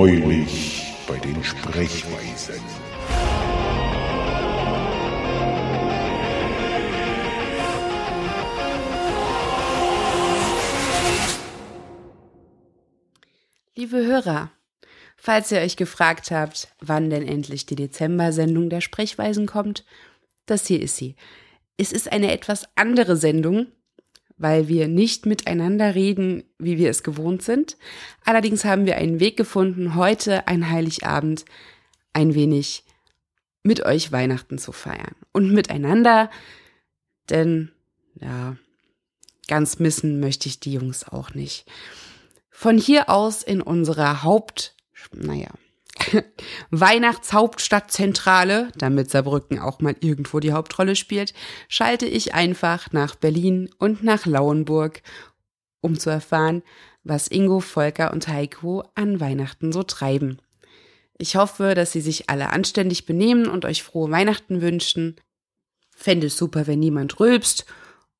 Neulich bei den Sprechweisen. Liebe Hörer, falls ihr euch gefragt habt, wann denn endlich die Dezember-Sendung der Sprechweisen kommt, das hier ist sie. Es ist eine etwas andere Sendung, weil wir nicht miteinander reden, wie wir es gewohnt sind. Allerdings haben wir einen Weg gefunden, heute ein Heiligabend ein wenig mit euch Weihnachten zu feiern. Und miteinander, denn ja, ganz missen möchte ich die Jungs auch nicht. Von hier aus in unserer Haupt, naja, Weihnachtshauptstadtzentrale, damit Saarbrücken auch mal irgendwo die Hauptrolle spielt, schalte ich einfach nach Berlin und nach Lauenburg, um zu erfahren, was Ingo, Volker und Heiko an Weihnachten so treiben. Ich hoffe, dass sie sich alle anständig benehmen und euch frohe Weihnachten wünschen. Fände es super, wenn niemand rülpst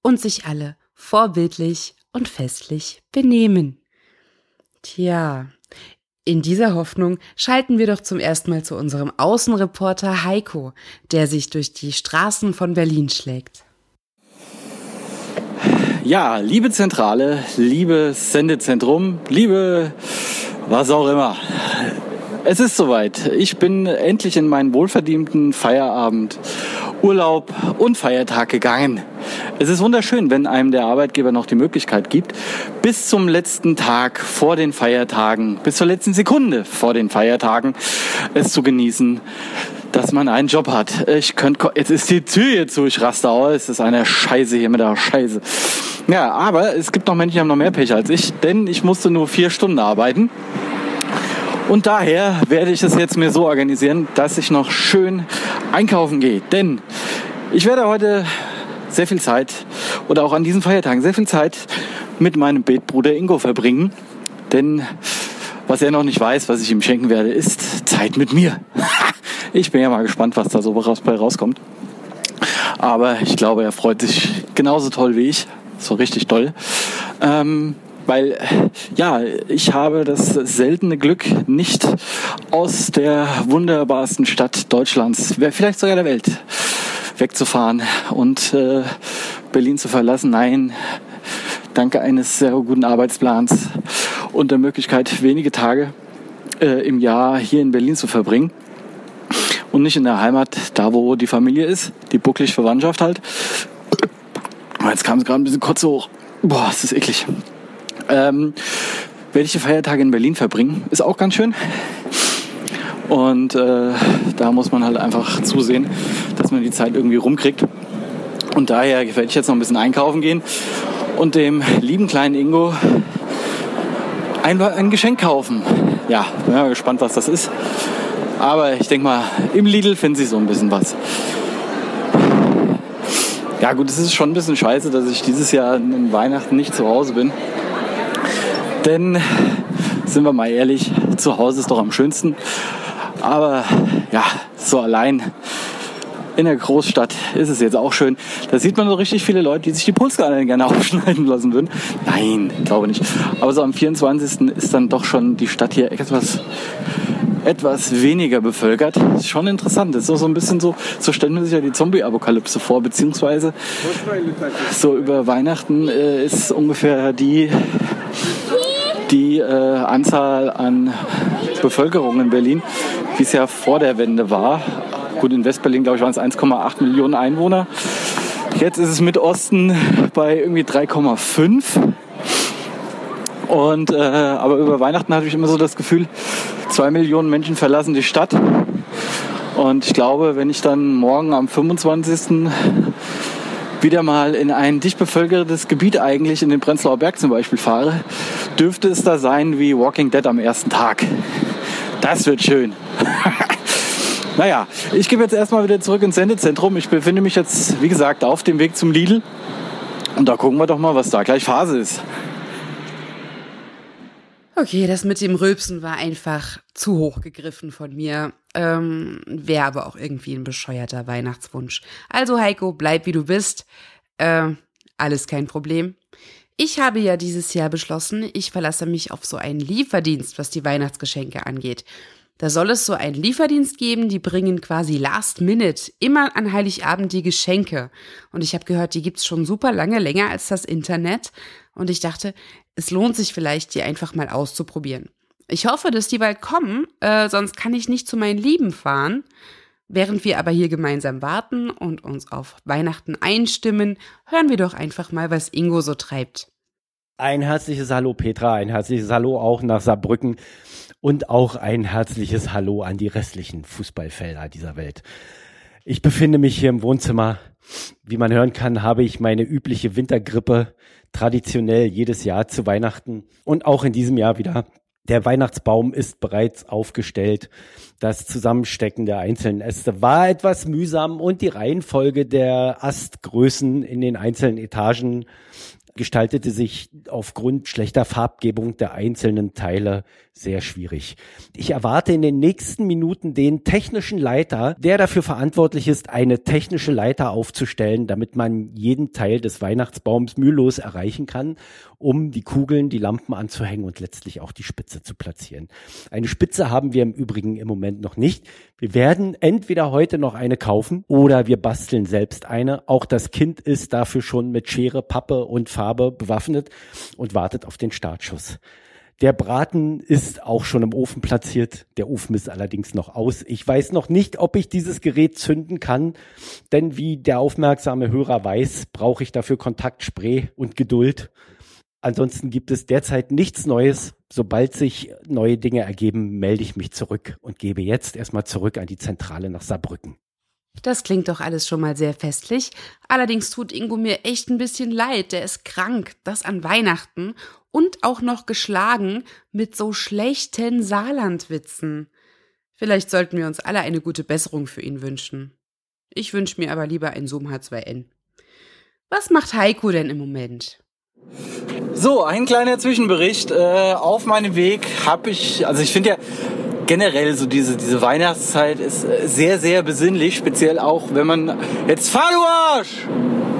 und sich alle vorbildlich und festlich benehmen. Tja, in dieser Hoffnung schalten wir doch zum ersten Mal zu unserem Außenreporter Heiko, der sich durch die Straßen von Berlin schlägt. Ja, liebe Zentrale, liebes Sendezentrum, liebe was auch immer. Es ist soweit. Ich bin endlich in meinen wohlverdienten Feierabend Urlaub und Feiertag gegangen. Es ist wunderschön, wenn einem der Arbeitgeber noch die Möglichkeit gibt, bis zum letzten Tag vor den Feiertagen, bis zur letzten Sekunde vor den Feiertagen es zu genießen, dass man einen Job hat. Ich könnte, jetzt ist die Tür hier zu, ich raste aus, es ist eine Scheiße hier mit der Scheiße. Ja, aber es gibt noch Menschen, die haben noch mehr Pech als ich, denn ich musste nur vier Stunden arbeiten. Und daher werde ich es jetzt mir so organisieren, dass ich noch schön einkaufen gehe. Denn ich werde heute sehr viel Zeit oder auch an diesen Feiertagen sehr viel Zeit mit meinem Betbruder Ingo verbringen. Denn was er noch nicht weiß, was ich ihm schenken werde, ist Zeit mit mir. Ich bin ja mal gespannt, was da so bei rauskommt. Aber ich glaube, er freut sich genauso toll wie ich. So richtig toll. Ähm, weil ja, ich habe das seltene Glück, nicht aus der wunderbarsten Stadt Deutschlands, vielleicht sogar der Welt, wegzufahren und äh, Berlin zu verlassen. Nein, danke eines sehr guten Arbeitsplans und der Möglichkeit, wenige Tage äh, im Jahr hier in Berlin zu verbringen und nicht in der Heimat, da wo die Familie ist, die bucklig Verwandtschaft halt. Jetzt kam es gerade ein bisschen kurz hoch. Boah, ist das eklig. Ähm, werde ich die Feiertage in Berlin verbringen. Ist auch ganz schön. Und äh, da muss man halt einfach zusehen, dass man die Zeit irgendwie rumkriegt. Und daher werde ich jetzt noch ein bisschen einkaufen gehen und dem lieben kleinen Ingo ein, ein Geschenk kaufen. Ja, bin mal gespannt, was das ist. Aber ich denke mal, im Lidl finden sie so ein bisschen was. Ja gut, es ist schon ein bisschen scheiße, dass ich dieses Jahr in Weihnachten nicht zu Hause bin. Denn, sind wir mal ehrlich, zu Hause ist doch am schönsten. Aber ja, so allein in der Großstadt ist es jetzt auch schön. Da sieht man so richtig viele Leute, die sich die Pulskanäle gerne aufschneiden lassen würden. Nein, glaube nicht. Aber so am 24. ist dann doch schon die Stadt hier etwas etwas weniger bevölkert. Das ist schon interessant. Das ist so ein bisschen so, so stellen wir sich ja die Zombie-Apokalypse vor, beziehungsweise so über Weihnachten äh, ist ungefähr die die äh, Anzahl an Bevölkerung in Berlin, wie es ja vor der Wende war. Gut, in Westberlin, glaube ich, waren es 1,8 Millionen Einwohner. Jetzt ist es mit Osten bei irgendwie 3,5. Und, äh, aber über Weihnachten hatte ich immer so das Gefühl, zwei Millionen Menschen verlassen die Stadt. Und ich glaube, wenn ich dann morgen am 25 wieder mal in ein dicht bevölkertes Gebiet eigentlich, in den Prenzlauer Berg zum Beispiel fahre, dürfte es da sein wie Walking Dead am ersten Tag. Das wird schön. naja, ich gebe jetzt erstmal wieder zurück ins Sendezentrum. Ich befinde mich jetzt, wie gesagt, auf dem Weg zum Lidl. Und da gucken wir doch mal, was da gleich Phase ist. Okay, das mit dem Rülpsen war einfach zu hoch gegriffen von mir. Ähm, Wäre aber auch irgendwie ein bescheuerter Weihnachtswunsch. Also Heiko, bleib wie du bist. Äh, alles kein Problem. Ich habe ja dieses Jahr beschlossen, ich verlasse mich auf so einen Lieferdienst, was die Weihnachtsgeschenke angeht. Da soll es so einen Lieferdienst geben, die bringen quasi last minute immer an Heiligabend die Geschenke. Und ich habe gehört, die gibt's schon super lange, länger als das Internet. Und ich dachte, es lohnt sich vielleicht, die einfach mal auszuprobieren. Ich hoffe, dass die bald kommen, äh, sonst kann ich nicht zu meinen Lieben fahren. Während wir aber hier gemeinsam warten und uns auf Weihnachten einstimmen, hören wir doch einfach mal, was Ingo so treibt. Ein herzliches Hallo Petra, ein herzliches Hallo auch nach Saarbrücken und auch ein herzliches Hallo an die restlichen Fußballfelder dieser Welt. Ich befinde mich hier im Wohnzimmer. Wie man hören kann, habe ich meine übliche Wintergrippe traditionell jedes Jahr zu Weihnachten und auch in diesem Jahr wieder der Weihnachtsbaum ist bereits aufgestellt. Das Zusammenstecken der einzelnen Äste war etwas mühsam und die Reihenfolge der Astgrößen in den einzelnen Etagen gestaltete sich aufgrund schlechter Farbgebung der einzelnen Teile sehr schwierig. Ich erwarte in den nächsten Minuten den technischen Leiter, der dafür verantwortlich ist, eine technische Leiter aufzustellen, damit man jeden Teil des Weihnachtsbaums mühelos erreichen kann, um die Kugeln, die Lampen anzuhängen und letztlich auch die Spitze zu platzieren. Eine Spitze haben wir im Übrigen im Moment noch nicht. Wir werden entweder heute noch eine kaufen oder wir basteln selbst eine. Auch das Kind ist dafür schon mit Schere, Pappe und Farbe bewaffnet und wartet auf den Startschuss. Der Braten ist auch schon im Ofen platziert. Der Ofen ist allerdings noch aus. Ich weiß noch nicht, ob ich dieses Gerät zünden kann, denn wie der aufmerksame Hörer weiß, brauche ich dafür Kontaktspray und Geduld. Ansonsten gibt es derzeit nichts Neues. Sobald sich neue Dinge ergeben, melde ich mich zurück und gebe jetzt erstmal zurück an die Zentrale nach Saarbrücken. Das klingt doch alles schon mal sehr festlich. Allerdings tut Ingo mir echt ein bisschen leid. Der ist krank, das an Weihnachten und auch noch geschlagen mit so schlechten Saarlandwitzen. Vielleicht sollten wir uns alle eine gute Besserung für ihn wünschen. Ich wünsche mir aber lieber ein Zoom H2N. Was macht Heiko denn im Moment? So, ein kleiner Zwischenbericht. Äh, auf meinem Weg habe ich, also ich finde ja generell so diese, diese Weihnachtszeit ist sehr, sehr besinnlich, speziell auch, wenn man jetzt fahr du Arsch!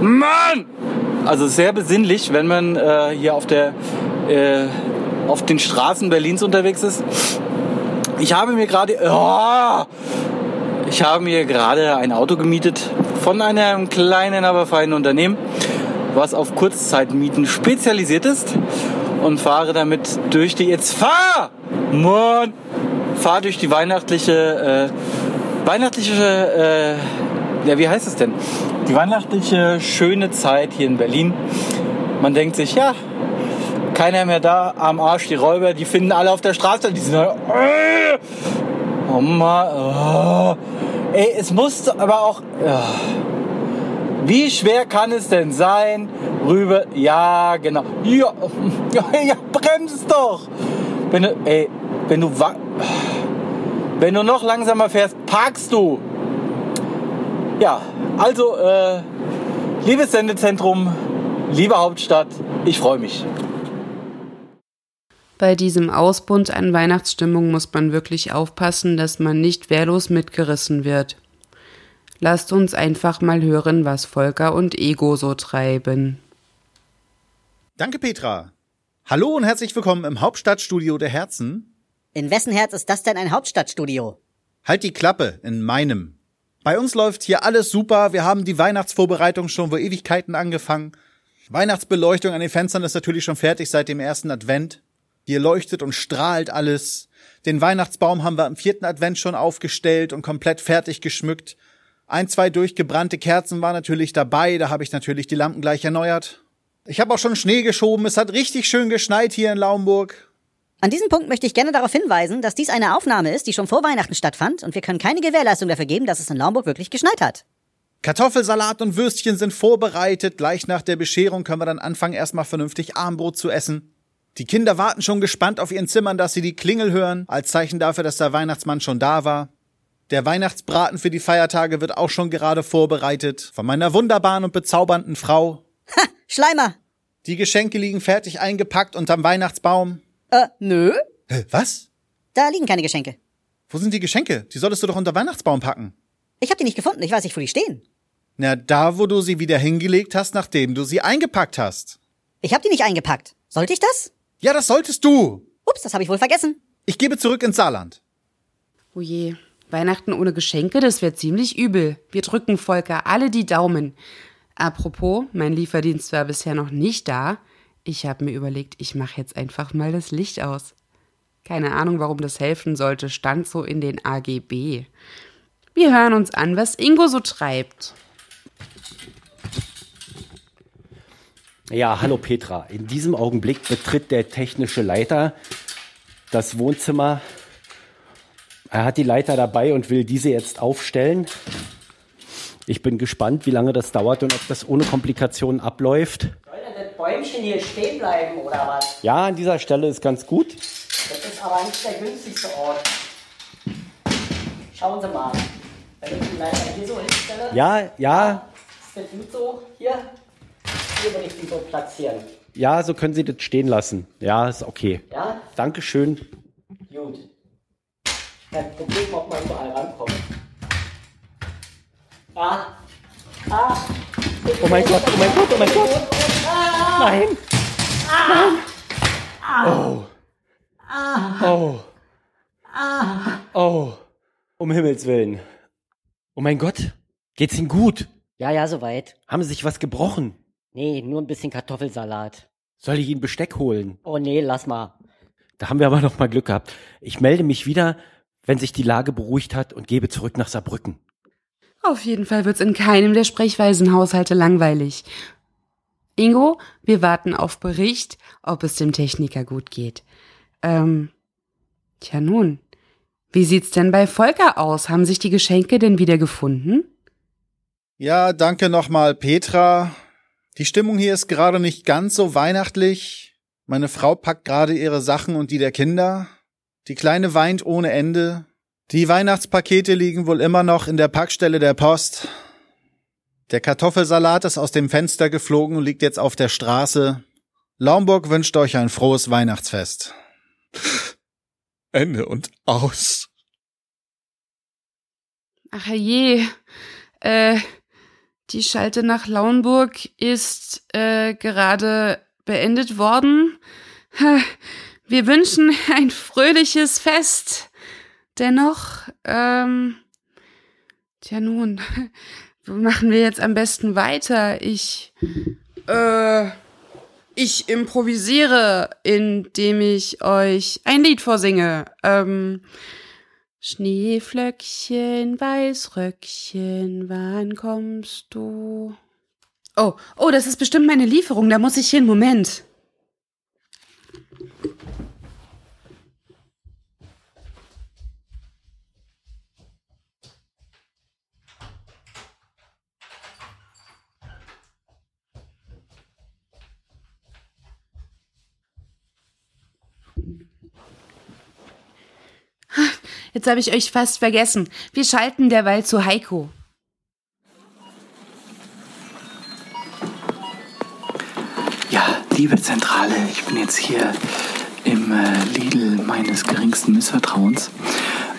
Mann! Also sehr besinnlich, wenn man äh, hier auf der äh, auf den Straßen Berlins unterwegs ist. Ich habe mir gerade oh, ich habe mir gerade ein Auto gemietet von einem kleinen, aber feinen Unternehmen, was auf Kurzzeitmieten spezialisiert ist und fahre damit durch die jetzt fahr Mann fahr durch die weihnachtliche äh, weihnachtliche äh, ja wie heißt es denn? Die weihnachtliche schöne Zeit hier in Berlin. Man denkt sich ja keiner mehr da, am Arsch, die Räuber, die finden alle auf der Straße, die sind äh, oh Mann, oh. ey, es muss aber auch, äh, wie schwer kann es denn sein, rüber, ja, genau, ja, ja, bremst doch, wenn du, ey, wenn du, wenn du noch langsamer fährst, parkst du. Ja, also, äh, liebes Sendezentrum, liebe Hauptstadt, ich freue mich. Bei diesem Ausbund an Weihnachtsstimmung muss man wirklich aufpassen, dass man nicht wehrlos mitgerissen wird. Lasst uns einfach mal hören, was Volker und Ego so treiben. Danke, Petra. Hallo und herzlich willkommen im Hauptstadtstudio der Herzen. In wessen Herz ist das denn ein Hauptstadtstudio? Halt die Klappe, in meinem. Bei uns läuft hier alles super. Wir haben die Weihnachtsvorbereitung schon vor Ewigkeiten angefangen. Weihnachtsbeleuchtung an den Fenstern ist natürlich schon fertig seit dem ersten Advent. Hier leuchtet und strahlt alles. Den Weihnachtsbaum haben wir im vierten Advent schon aufgestellt und komplett fertig geschmückt. Ein, zwei durchgebrannte Kerzen waren natürlich dabei, da habe ich natürlich die Lampen gleich erneuert. Ich habe auch schon Schnee geschoben, es hat richtig schön geschneit hier in Laumburg. An diesem Punkt möchte ich gerne darauf hinweisen, dass dies eine Aufnahme ist, die schon vor Weihnachten stattfand und wir können keine Gewährleistung dafür geben, dass es in Laumburg wirklich geschneit hat. Kartoffelsalat und Würstchen sind vorbereitet. Gleich nach der Bescherung können wir dann anfangen, erstmal vernünftig Armbrot zu essen. Die Kinder warten schon gespannt auf ihren Zimmern, dass sie die Klingel hören, als Zeichen dafür, dass der Weihnachtsmann schon da war. Der Weihnachtsbraten für die Feiertage wird auch schon gerade vorbereitet. Von meiner wunderbaren und bezaubernden Frau. Ha, Schleimer! Die Geschenke liegen fertig eingepackt unterm Weihnachtsbaum. Äh, nö. Hä, was? Da liegen keine Geschenke. Wo sind die Geschenke? Die solltest du doch unter Weihnachtsbaum packen. Ich hab die nicht gefunden, ich weiß nicht, wo die stehen. Na, da, wo du sie wieder hingelegt hast, nachdem du sie eingepackt hast. Ich hab die nicht eingepackt. Sollte ich das? Ja, das solltest du. Ups, das habe ich wohl vergessen. Ich gebe zurück ins Saarland. Oh je, Weihnachten ohne Geschenke, das wäre ziemlich übel. Wir drücken Volker alle die Daumen. Apropos, mein Lieferdienst war bisher noch nicht da. Ich habe mir überlegt, ich mache jetzt einfach mal das Licht aus. Keine Ahnung, warum das helfen sollte, stand so in den AGB. Wir hören uns an, was Ingo so treibt. Ja, hallo Petra. In diesem Augenblick betritt der technische Leiter das Wohnzimmer. Er hat die Leiter dabei und will diese jetzt aufstellen. Ich bin gespannt, wie lange das dauert und ob das ohne Komplikationen abläuft. Soll denn das Bäumchen hier stehen bleiben oder was? Ja, an dieser Stelle ist ganz gut. Das ist aber nicht der günstigste Ort. Schauen Sie mal. Wenn ich die Leiter hier so hinstelle, Ja, ja, ist das gut so? Hier? Hier würde ich die so platzieren. ja, so können Sie das stehen lassen. Ja, ist okay. Ja? Dankeschön. Gut. Kein Problem, ob man überall rankommt. Ah. Ah. Oh mein Gott, oh mein Gott, oh mein Gott. Nein. Nein. Oh. Oh. Oh. Um Himmels Willen. Oh mein Gott. Geht's Ihnen gut? Ja, ja, soweit. Haben Sie sich was gebrochen? Nee, nur ein bisschen Kartoffelsalat. Soll ich Ihnen Besteck holen? Oh nee, lass mal. Da haben wir aber noch mal Glück gehabt. Ich melde mich wieder, wenn sich die Lage beruhigt hat und gebe zurück nach Saarbrücken. Auf jeden Fall wird's in keinem der Sprechweisenhaushalte langweilig. Ingo, wir warten auf Bericht, ob es dem Techniker gut geht. Ähm, tja nun, wie sieht's denn bei Volker aus? Haben sich die Geschenke denn wieder gefunden? Ja, danke nochmal, Petra. Die Stimmung hier ist gerade nicht ganz so weihnachtlich. Meine Frau packt gerade ihre Sachen und die der Kinder. Die Kleine weint ohne Ende. Die Weihnachtspakete liegen wohl immer noch in der Packstelle der Post. Der Kartoffelsalat ist aus dem Fenster geflogen und liegt jetzt auf der Straße. Laumburg wünscht euch ein frohes Weihnachtsfest. Ende und aus. Ach je, äh, die Schalte nach Lauenburg ist äh, gerade beendet worden. Wir wünschen ein fröhliches Fest. Dennoch, ähm, tja nun, machen wir jetzt am besten weiter? Ich, äh, ich improvisiere, indem ich euch ein Lied vorsinge. Ähm, Schneeflöckchen, Weißröckchen, wann kommst du? Oh, oh, das ist bestimmt meine Lieferung, da muss ich hin, Moment. Jetzt habe ich euch fast vergessen. Wir schalten derweil zu Heiko. Liebe Zentrale, ich bin jetzt hier im äh, Lidl meines geringsten Missvertrauens.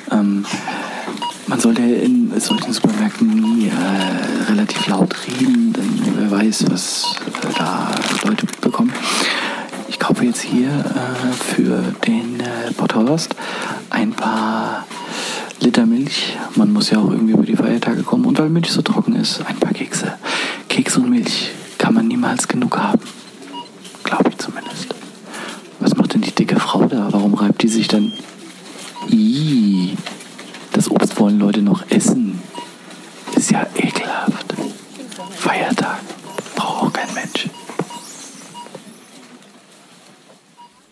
Ähm, man sollte in solchen Supermärkten nie äh, relativ laut reden, denn wer weiß, was äh, da Leute mitbekommen. Ich kaufe jetzt hier äh, für den äh, Botthorst ein paar Liter Milch. Man muss ja auch irgendwie über die Feiertage kommen. Und weil Milch so trocken ist, ein paar Kekse. Kekse und Milch kann man niemals genug haben. Zumindest. Was macht denn die dicke Frau da? Warum reibt die sich dann? Ih, das Obst wollen Leute noch essen. Ist ja ekelhaft. Feiertag. Braucht auch kein Mensch.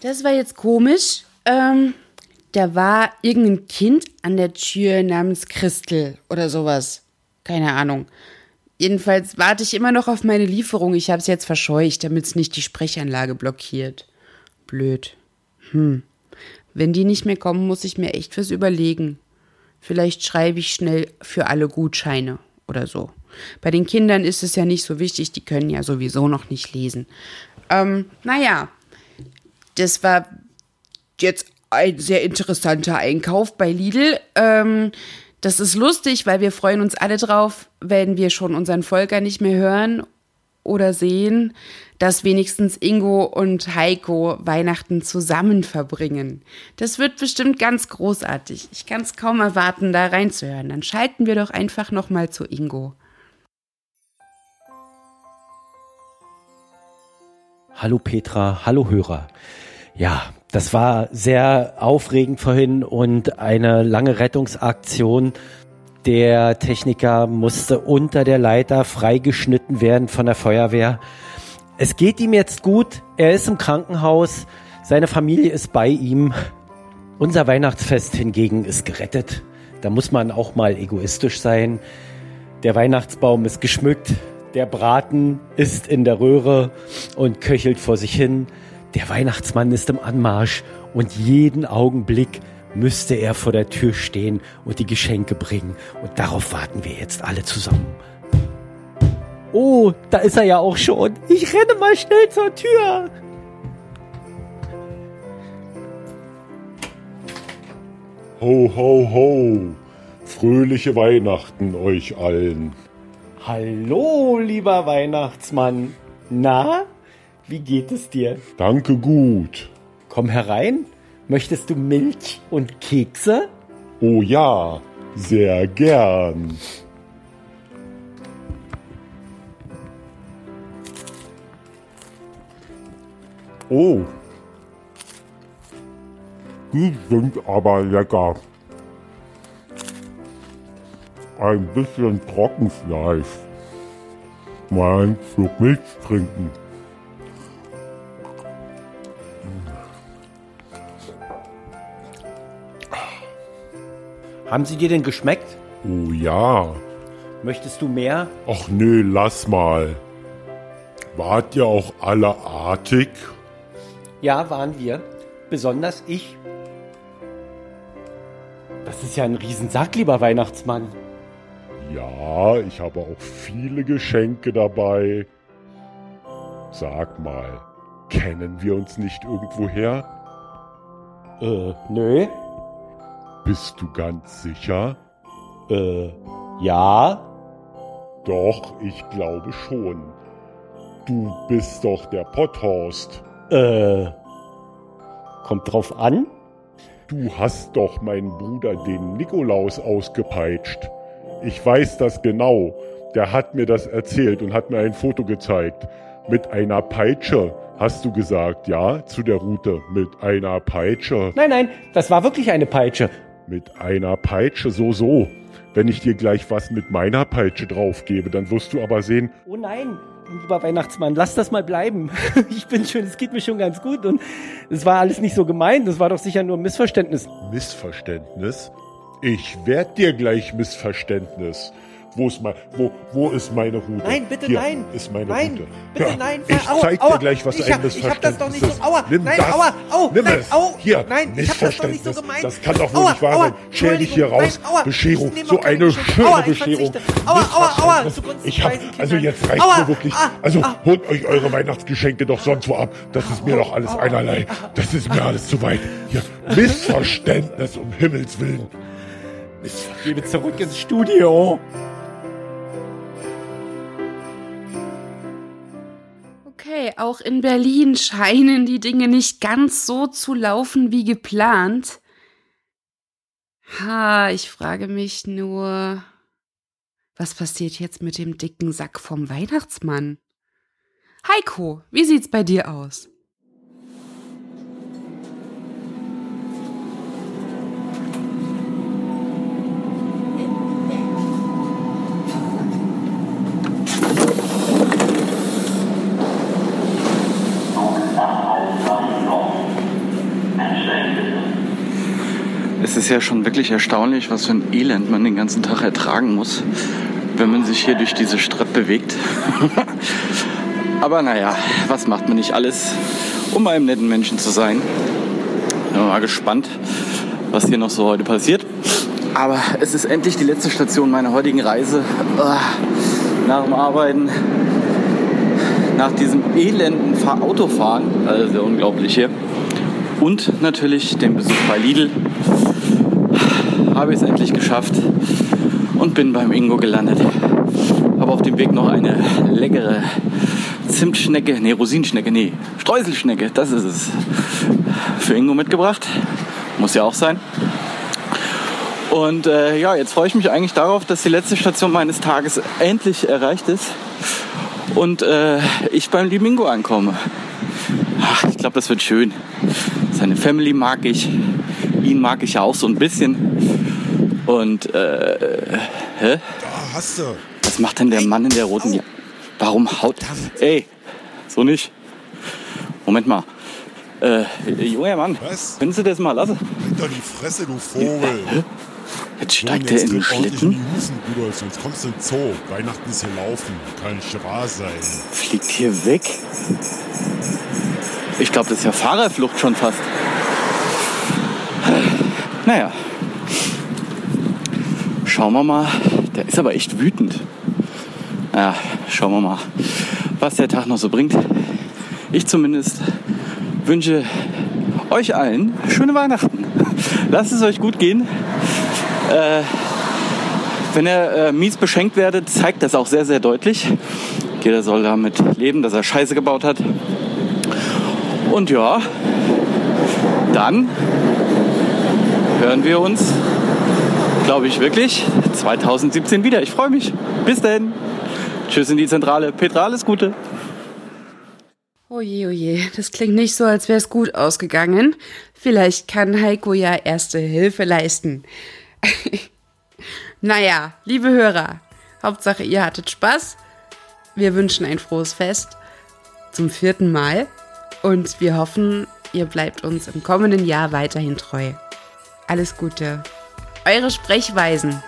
Das war jetzt komisch. Ähm, da war irgendein Kind an der Tür namens Christel oder sowas. Keine Ahnung. Jedenfalls warte ich immer noch auf meine Lieferung. Ich habe es jetzt verscheucht, damit es nicht die Sprechanlage blockiert. Blöd. Hm. Wenn die nicht mehr kommen, muss ich mir echt was überlegen. Vielleicht schreibe ich schnell für alle Gutscheine oder so. Bei den Kindern ist es ja nicht so wichtig, die können ja sowieso noch nicht lesen. Ähm, naja, das war jetzt ein sehr interessanter Einkauf bei Lidl. Ähm, das ist lustig, weil wir freuen uns alle drauf, wenn wir schon unseren Volker nicht mehr hören oder sehen, dass wenigstens Ingo und Heiko Weihnachten zusammen verbringen. Das wird bestimmt ganz großartig. Ich kann es kaum erwarten, da reinzuhören. Dann schalten wir doch einfach noch mal zu Ingo. Hallo Petra, hallo Hörer. Ja, das war sehr aufregend vorhin und eine lange Rettungsaktion. Der Techniker musste unter der Leiter freigeschnitten werden von der Feuerwehr. Es geht ihm jetzt gut. Er ist im Krankenhaus. Seine Familie ist bei ihm. Unser Weihnachtsfest hingegen ist gerettet. Da muss man auch mal egoistisch sein. Der Weihnachtsbaum ist geschmückt. Der Braten ist in der Röhre und köchelt vor sich hin. Der Weihnachtsmann ist im Anmarsch und jeden Augenblick müsste er vor der Tür stehen und die Geschenke bringen. Und darauf warten wir jetzt alle zusammen. Oh, da ist er ja auch schon. Ich renne mal schnell zur Tür. Ho, ho, ho. Fröhliche Weihnachten euch allen. Hallo, lieber Weihnachtsmann. Na, wie geht es dir? Danke gut. Komm herein. Möchtest du Milch und Kekse? Oh ja, sehr gern. Oh. Die sind aber lecker. Ein bisschen Trockenfleisch. Mal einen Schluck Milch trinken. Haben sie dir denn geschmeckt? Oh ja. Möchtest du mehr? Ach nö, lass mal. Wart ihr auch alle artig? Ja, waren wir. Besonders ich. Das ist ja ein Riesensack, lieber Weihnachtsmann. Ja, ich habe auch viele Geschenke dabei. Sag mal, kennen wir uns nicht irgendwoher? Äh, nö. Bist du ganz sicher? Äh, ja. Doch, ich glaube schon. Du bist doch der Potthorst. Äh, kommt drauf an. Du hast doch meinen Bruder, den Nikolaus, ausgepeitscht. Ich weiß das genau. Der hat mir das erzählt und hat mir ein Foto gezeigt. Mit einer Peitsche, hast du gesagt, ja, zu der Route. Mit einer Peitsche. Nein, nein, das war wirklich eine Peitsche. Mit einer Peitsche, so, so. Wenn ich dir gleich was mit meiner Peitsche draufgebe, dann wirst du aber sehen, Oh nein, lieber Weihnachtsmann, lass das mal bleiben. Ich bin schon, es geht mir schon ganz gut und es war alles nicht so gemeint. Das war doch sicher nur ein Missverständnis. Missverständnis? Ich werd dir gleich Missverständnis. Wo ist, mein, wo, wo ist meine Route? Nein, bitte Hier nein. ist meine nein, Route. bitte Ja, nein. Ich Aua, zeig aua, dir gleich, was ich ein hab, Ich hab das doch nicht Missverständnis so. Aua, ist. Nimm nein, das. aua, au, Nimm nein, es. au. Hier, nein, ich hab das doch nicht so gemeint. Das kann doch wohl Aua, nicht wahr sein. Stell dich hier raus. nein, aua, Bescherung. ich So eine schöne Aua, ich Bescherung. Aua, aua, aua, zugunsten Ich hab, also jetzt reicht's mir wirklich. ah, Also ah. holt euch eure Weihnachtsgeschenke doch sonst wo ab. Das ist mir doch alles einerlei. Das ist mir alles zu weit. Hier, Missverständnis um Himmels Willen. Gebe zurück ins Studio. Auch in Berlin scheinen die Dinge nicht ganz so zu laufen wie geplant. Ha, ich frage mich nur, was passiert jetzt mit dem dicken Sack vom Weihnachtsmann? Heiko, wie sieht's bei dir aus? Es ist ja schon wirklich erstaunlich, was für ein Elend man den ganzen Tag ertragen muss, wenn man sich hier durch diese Stadt bewegt. Aber naja, was macht man nicht alles, um einem netten Menschen zu sein? Bin mal gespannt, was hier noch so heute passiert. Aber es ist endlich die letzte Station meiner heutigen Reise. Ah, Nach dem Arbeiten, nach diesem elenden Fahr- Autofahren, also unglaublich hier. Und natürlich den Besuch bei Lidl habe ich es endlich geschafft und bin beim Ingo gelandet. Habe auf dem Weg noch eine leckere Zimtschnecke, nee, Rosinenschnecke, nee, Streuselschnecke, das ist es. Für Ingo mitgebracht. Muss ja auch sein. Und äh, ja, jetzt freue ich mich eigentlich darauf, dass die letzte Station meines Tages endlich erreicht ist und äh, ich beim lieben Ingo ankomme. Ach, ich glaube, das wird schön. Seine Family mag ich, ihn mag ich ja auch so ein bisschen. Und äh, hä? Da hast du. Was macht denn der Mann in der roten Jacke? Warum haut? Ey, so nicht. Moment mal. Äh, junger Mann, Was? können Sie das mal lassen? Hinter die Fresse, du Vogel. Jetzt steigt er in den Schlitten, die Husten, Bruder, sonst kommst du in den Zoo. Weihnachten ist hier laufen. Kann wahr sein. fliegt hier weg. Ich glaube, das ist ja Fahrerflucht schon fast. Naja. Schauen wir mal. Der ist aber echt wütend. Ja, schauen wir mal, was der Tag noch so bringt. Ich zumindest wünsche euch allen schöne Weihnachten. Lasst es euch gut gehen. Äh, wenn ihr äh, mies beschenkt werdet, zeigt das auch sehr, sehr deutlich. Jeder soll damit leben, dass er Scheiße gebaut hat. Und ja, dann hören wir uns, glaube ich, wirklich 2017 wieder. Ich freue mich. Bis denn. Tschüss in die Zentrale. Petra, alles Gute. Oje, oje, das klingt nicht so, als wäre es gut ausgegangen. Vielleicht kann Heiko ja erste Hilfe leisten. naja, liebe Hörer, Hauptsache ihr hattet Spaß. Wir wünschen ein frohes Fest zum vierten Mal und wir hoffen, ihr bleibt uns im kommenden Jahr weiterhin treu. Alles Gute. Eure Sprechweisen.